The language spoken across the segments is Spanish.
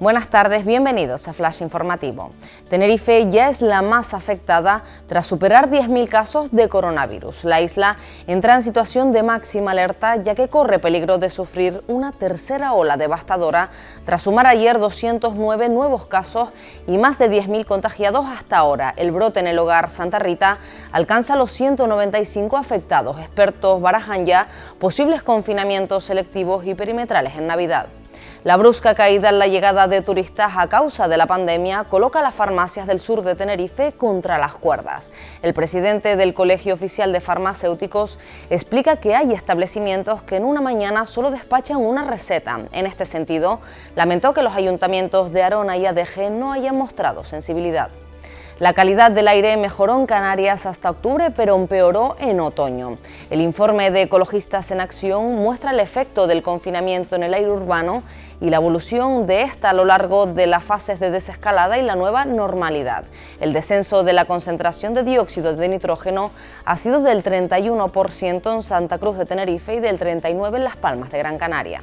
Buenas tardes, bienvenidos a Flash Informativo. Tenerife ya es la más afectada tras superar 10.000 casos de coronavirus. La isla entra en situación de máxima alerta ya que corre peligro de sufrir una tercera ola devastadora tras sumar ayer 209 nuevos casos y más de 10.000 contagiados hasta ahora. El brote en el hogar Santa Rita alcanza los 195 afectados. Expertos barajan ya posibles confinamientos selectivos y perimetrales en Navidad. La brusca caída en la llegada de turistas a causa de la pandemia coloca a las farmacias del sur de Tenerife contra las cuerdas. El presidente del Colegio Oficial de Farmacéuticos explica que hay establecimientos que en una mañana solo despachan una receta. En este sentido, lamentó que los ayuntamientos de Arona y ADG no hayan mostrado sensibilidad. La calidad del aire mejoró en Canarias hasta octubre, pero empeoró en otoño. El informe de Ecologistas en Acción muestra el efecto del confinamiento en el aire urbano y la evolución de esta a lo largo de las fases de desescalada y la nueva normalidad. El descenso de la concentración de dióxido de nitrógeno ha sido del 31% en Santa Cruz de Tenerife y del 39% en Las Palmas de Gran Canaria.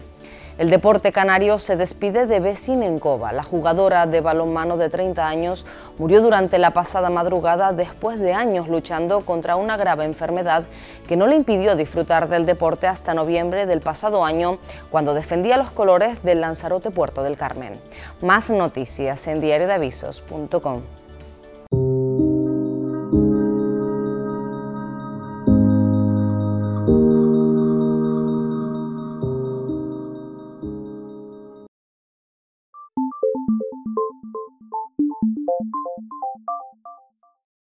El deporte canario se despide de Bessin Encova. La jugadora de balonmano de 30 años murió durante la pasada madrugada después de años luchando contra una grave enfermedad que no le impidió disfrutar del deporte hasta noviembre del pasado año, cuando defendía los colores del Lanzarote Puerto del Carmen. Más noticias en diariodeavisos.com.